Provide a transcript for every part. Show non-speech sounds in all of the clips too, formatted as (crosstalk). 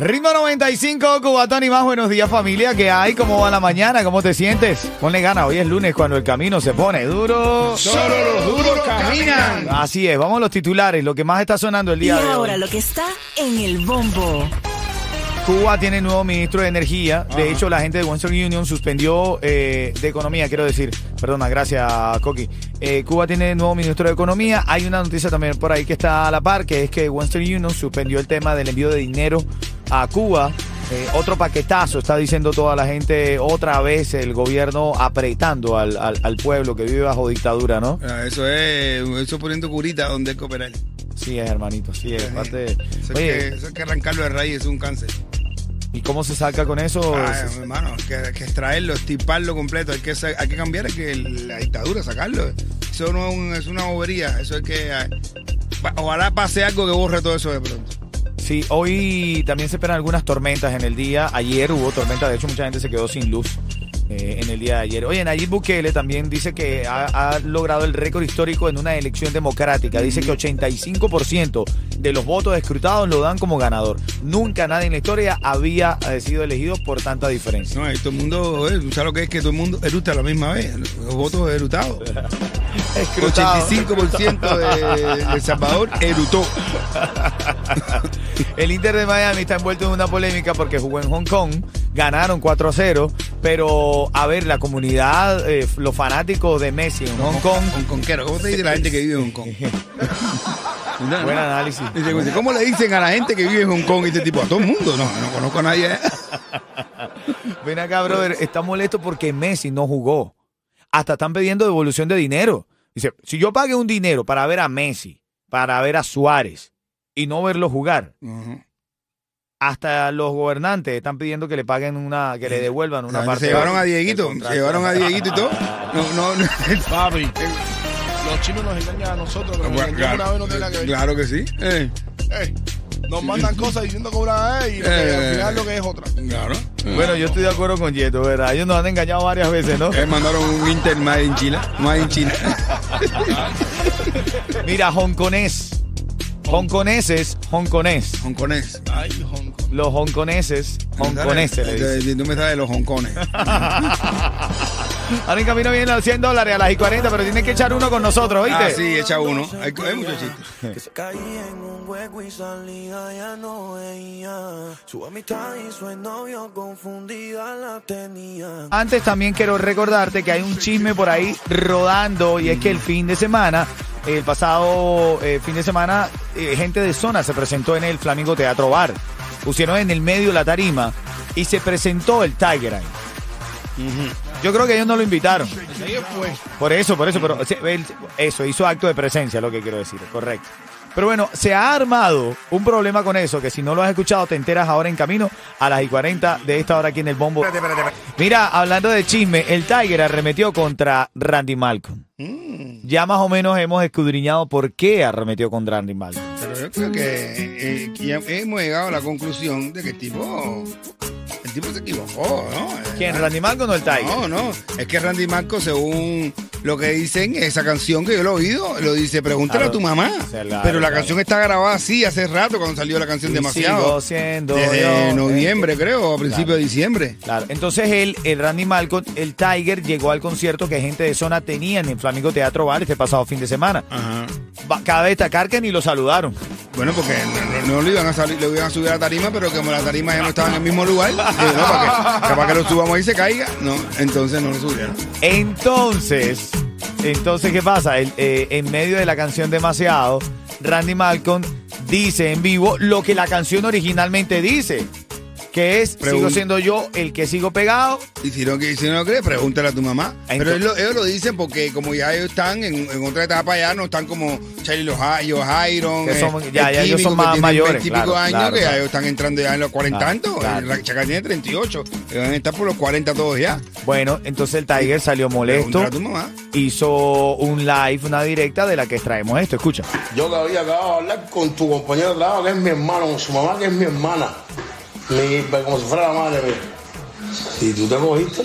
Ritmo 95, Cubatón y más. Buenos días, familia. ¿Qué hay? ¿Cómo va la mañana? ¿Cómo te sientes? Ponle gana. Hoy es lunes cuando el camino se pone duro. Solo los duros caminan. Así es. Vamos a los titulares. Lo que más está sonando el Y día de ahora hoy. lo que está en el bombo. Cuba tiene nuevo ministro de Energía. De hecho, la gente de Western Union suspendió eh, de Economía, quiero decir. Perdona, gracias, Coqui. Eh, Cuba tiene nuevo ministro de Economía. Hay una noticia también por ahí que está a la par, que es que Western Union suspendió el tema del envío de dinero a Cuba. Eh, otro paquetazo, está diciendo toda la gente, otra vez el gobierno apretando al, al- al pueblo que vive bajo dictadura, ¿no? Ah, Eso es, eso poniendo curita donde hay que operar. Sí es, hermanito, sí es. Parte- Eso, es Oye, que, eso es que arrancarlo de raíz es un cáncer. ¿y cómo se saca con eso? Ah, hermano, que, hay que extraerlo, estiparlo completo. Hay que, hay que cambiar hay que la dictadura, sacarlo. Eso no es, un- es una bobería. Eso es que. ah, Ojalá pase algo que borre todo eso de pronto. Sí, hoy también se esperan algunas tormentas en el día. Ayer hubo tormenta, de hecho mucha gente se quedó sin luz eh, en el día de ayer. Oye, Nayib Bukele también dice que ha, ha logrado el récord histórico en una elección democrática. Dice que 85% de los votos escrutados lo dan como ganador. Nunca nadie en la historia había eh, sido elegido por tanta diferencia. No, y todo el mundo, eh, ¿sabes lo que es? Que todo el mundo eruta a la misma vez. Los votos erutados. (laughs) Escrutado. 85% de, de El Salvador erutó. (laughs) (laughs) El Inter de Miami está envuelto en una polémica porque jugó en Hong Kong, ganaron 4 a 0, pero a ver, la comunidad, eh, los fanáticos de Messi en Hong Kong, Hongkonguero. ¿Cómo te dice la (laughs) gente que vive en Hong Kong? buen análisis. Dice, ¿Cómo le dicen a la gente que vive en Hong Kong este tipo? A todo el mundo. No, no conozco a nadie. ¿eh? (laughs) Ven acá, brother, está molesto porque Messi no jugó. Hasta están pidiendo devolución de dinero. Dice, si yo pagué un dinero para ver a Messi, para ver a Suárez y no verlo jugar, hasta los gobernantes están pidiendo que le paguen una, que le devuelvan una Ah, parte. se llevaron a Dieguito, se llevaron a Dieguito y todo. No, no, no. Papi, (laughs) los chinos nos engañan a nosotros, pero Bueno, una vez no claro, que ver. claro que sí. Eh, Eh, nos mandan cosas diciendo que una vez y Eh. al final lo que es otra. claro. Bueno, yo estoy de acuerdo con Yeto, ¿verdad? Ellos nos han engañado varias veces, ¿no? Eh, mandaron un Inter más en China. Más en China. (laughs) Mira, hongkonés. Hongkoneses, hongkonés. Hongkonés. Ay, Hong Kong. Los hongkoneses, hongkoneses le dicen. Entonces, Tú me sabes los hongkones. (laughs) Ahora en camino vienen los 100 dólares a las y 40, pero tienes que echar uno con nosotros, ¿oíste? Ah, sí, echa uno. Hay, hay muchos chistes. (laughs) Caí en un hueco y salida ya no veía. Su amistad y su novio confundida la tenían. Antes también quiero recordarte que hay un chisme por ahí rodando y es que el fin de semana, el pasado eh, fin de semana, eh, gente de zona se presentó en el Flamingo Teatro Bar. Pusieron en el medio la tarima y se presentó el Tiger Eye. Yo creo que ellos no lo invitaron. Por eso, por eso, pero eso, hizo acto de presencia, lo que quiero decir, correcto. Pero bueno, se ha armado un problema con eso, que si no lo has escuchado, te enteras ahora en camino a las y 40 de esta hora aquí en el bombo. Mira, hablando de chisme, el Tiger arremetió contra Randy Malcolm. Ya más o menos hemos escudriñado por qué arremetió contra Randy Malcolm. Pero yo creo que, eh, que ya hemos llegado a la conclusión de que el tipo. El tipo se equivocó, ¿no? ¿Quién, Randy Malcolm o el Tiger? No, no. Es que Randy Marco, según lo que dicen, esa canción que yo lo he oído, lo dice, pregúntale a tu mamá. Pero la canción está grabada así hace rato cuando salió la canción Y demasiado. sigo siendo Desde yo. noviembre, creo, a principios de diciembre. Claro, entonces él, el Randy Malcolm, el Tiger llegó al concierto que gente de zona tenía en el Flamingo Teatro Bar este pasado fin de semana. Ajá. Va- Cabe destacar que ni lo saludaron. Bueno, porque no, no- lo iban a salir, lo iban a subir a la tarima, pero como la tarima ya no estaba en el mismo lugar, no, para que, capaz que lo subamos y se caiga. No, entonces no lo subieron. Entonces, entonces ¿qué pasa? Eh, en medio de la canción Demasiado, Randy Malcolm dice en vivo lo que la canción originalmente dice. Que es, sigo siendo yo el que sigo pegado. Y si no, que- si no lo crees, pregúntale a tu mamá. Pero ellos lo, ellos lo dicen porque como ya ellos están en, en otra etapa ya, no están como Charlie los Iron, Que son- ya- ya ellos son más mayores, claro, años, claro, que claro. ellos están entrando ya en los 40 Claro, tantos. claro. La Chacal tiene 38. Ellos van a estar por los 40 todos ya. Bueno, entonces el Tiger salió molesto, a tu mamá. hizo un live, una directa de la que extraemos esto. Escucha. Yo que había acabado de hablar con tu compañero de trabajo, que es mi hermano, con su mamá, que es mi hermana. Mi, como si fuera la madre mía. Y tú te cogiste.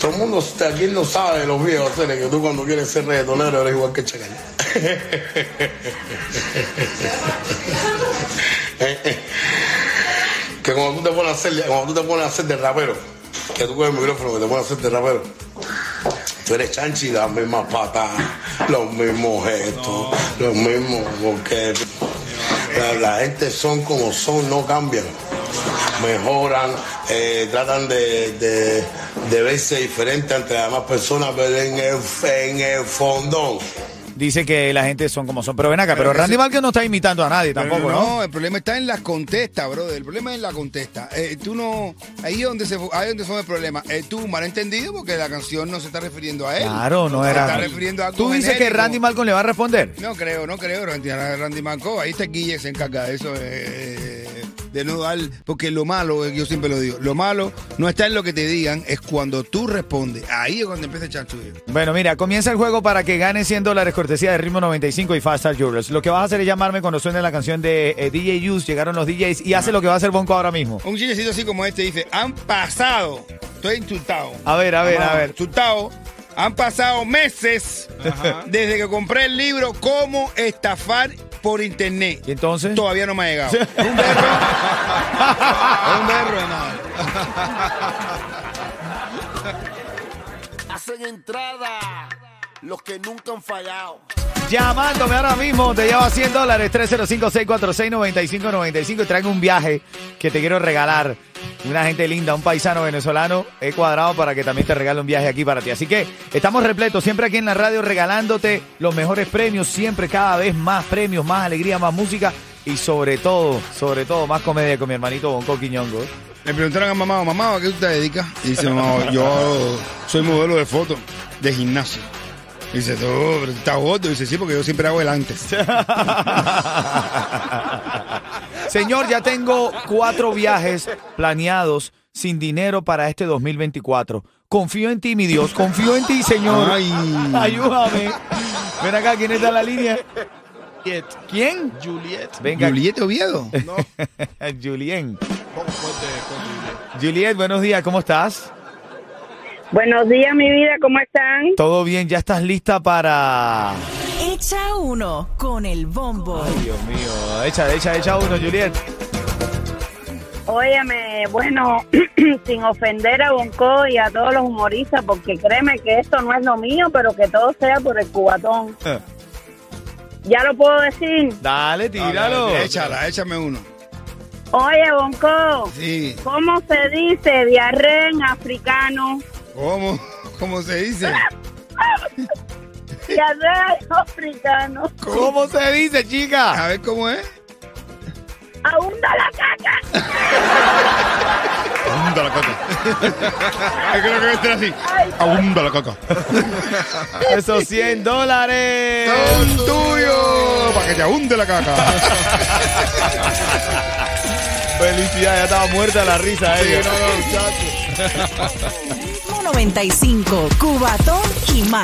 Todo el mundo aquí no sabe de los viejos que tú cuando quieres ser reggaetonero eres igual que Chacal. (laughs) que cuando tú te pones a hacer, cuando tú te pones a hacer de rapero, que tú coges el micrófono que te pones a hacer de rapero, Tú eres chanchi, las mismas patas, los mismos gestos, los mismos, porque la, gente son como son, no cambian. Mejoran, eh, tratan de, de, de verse diferente ante las demás personas, pero en el, en el fondón. Dice que la gente son como son. Pero ven acá, pero, Pero Randy Vázquez no está imitando a nadie Pero tampoco, ¿no? el problema está en las contestas, brother. El problema es en la contesta. Eh, tú no. Ahí es donde, se, ahí donde son el problema. Eh, tú malentendido porque la canción no se está refiriendo a él. Claro, no Se era. está refiriendo a algo Tú dices que. Randy Malcolm le va a responder. No creo, no creo, Randy, Randy Marco. Ahí está Guille, se encarga de eso, eh, de no dar, porque lo malo, eh, yo siempre lo digo, lo malo no está en lo que te digan, es cuando tú respondes. Ahí es cuando empieza el chanchullo. Bueno, mira, comienza el juego para que ganes 100 dólares cortesía de Ritmo 95 y Fast Star Jewelers. Lo que vas a hacer es llamarme cuando suene la canción de eh, DJ Use, llegaron los DJs y hace lo que va a hacer Bonco ahora mismo. Un chillecito así como este dice, han pasado, estoy insultado. A ver, a ver, a ver. Insultado. Han pasado meses desde que compré el libro Cómo estafar por internet. ¿Y entonces? Todavía no me ha llegado. un berro. (laughs) un berro nada. Hacen entrada los que nunca han fallado. Llamándome ahora mismo, te lleva 100 dólares, 305-646-9595 y traigo un viaje que te quiero regalar. Una gente linda, un paisano venezolano, he cuadrado para que también te regale un viaje aquí para ti. Así que estamos repletos, siempre aquí en la radio regalándote los mejores premios, siempre cada vez más premios, más alegría, más música y sobre todo, sobre todo, más comedia con mi hermanito Bonco Quiñongo. Le preguntaron a mamá, mamá, ¿a qué tú te dedicas? Y dice, mamá, yo soy modelo de foto de gimnasio. Y dice, tú, pero tú estás gordo. Y dice, sí, porque yo siempre hago el antes. (laughs) Señor, ya tengo cuatro viajes planeados sin dinero para este 2024. Confío en ti, mi Dios. Confío en ti, Señor. Ay. Ayúdame. Ven acá, ¿quién está en la línea? Juliet. ¿Quién? Juliet. Venga. Julieta Oviedo. No, (laughs) Julien. Juliet. Juliet, buenos días, ¿cómo estás? Buenos días, mi vida, ¿cómo están? ¿Todo bien? ¿Ya estás lista para...? Echa uno con el bombo. Dios mío, echa, echa, echa uno, Juliet. Óyeme, bueno, (clears throat) sin ofender a Bonco y a todos los humoristas, porque créeme que esto no es lo mío, pero que todo sea por el cubatón. ¿Ya lo puedo decir? Dale, tíralo. Échala, échame uno. Oye, Bonco, Sí. ¿cómo se dice diarrea en africano? ¿Cómo? ¿Cómo se dice? En africano. ¿Cómo se dice, chica? A ver cómo es. Abunda la caca. Abunda la caca. es que esté así. Abunda la caca. Esos 100 dólares. Son tuyos. Para que te abunde la caca. Felicidad, ya estaba muerta la risa ella. Ritmo 95, Cubatón y más.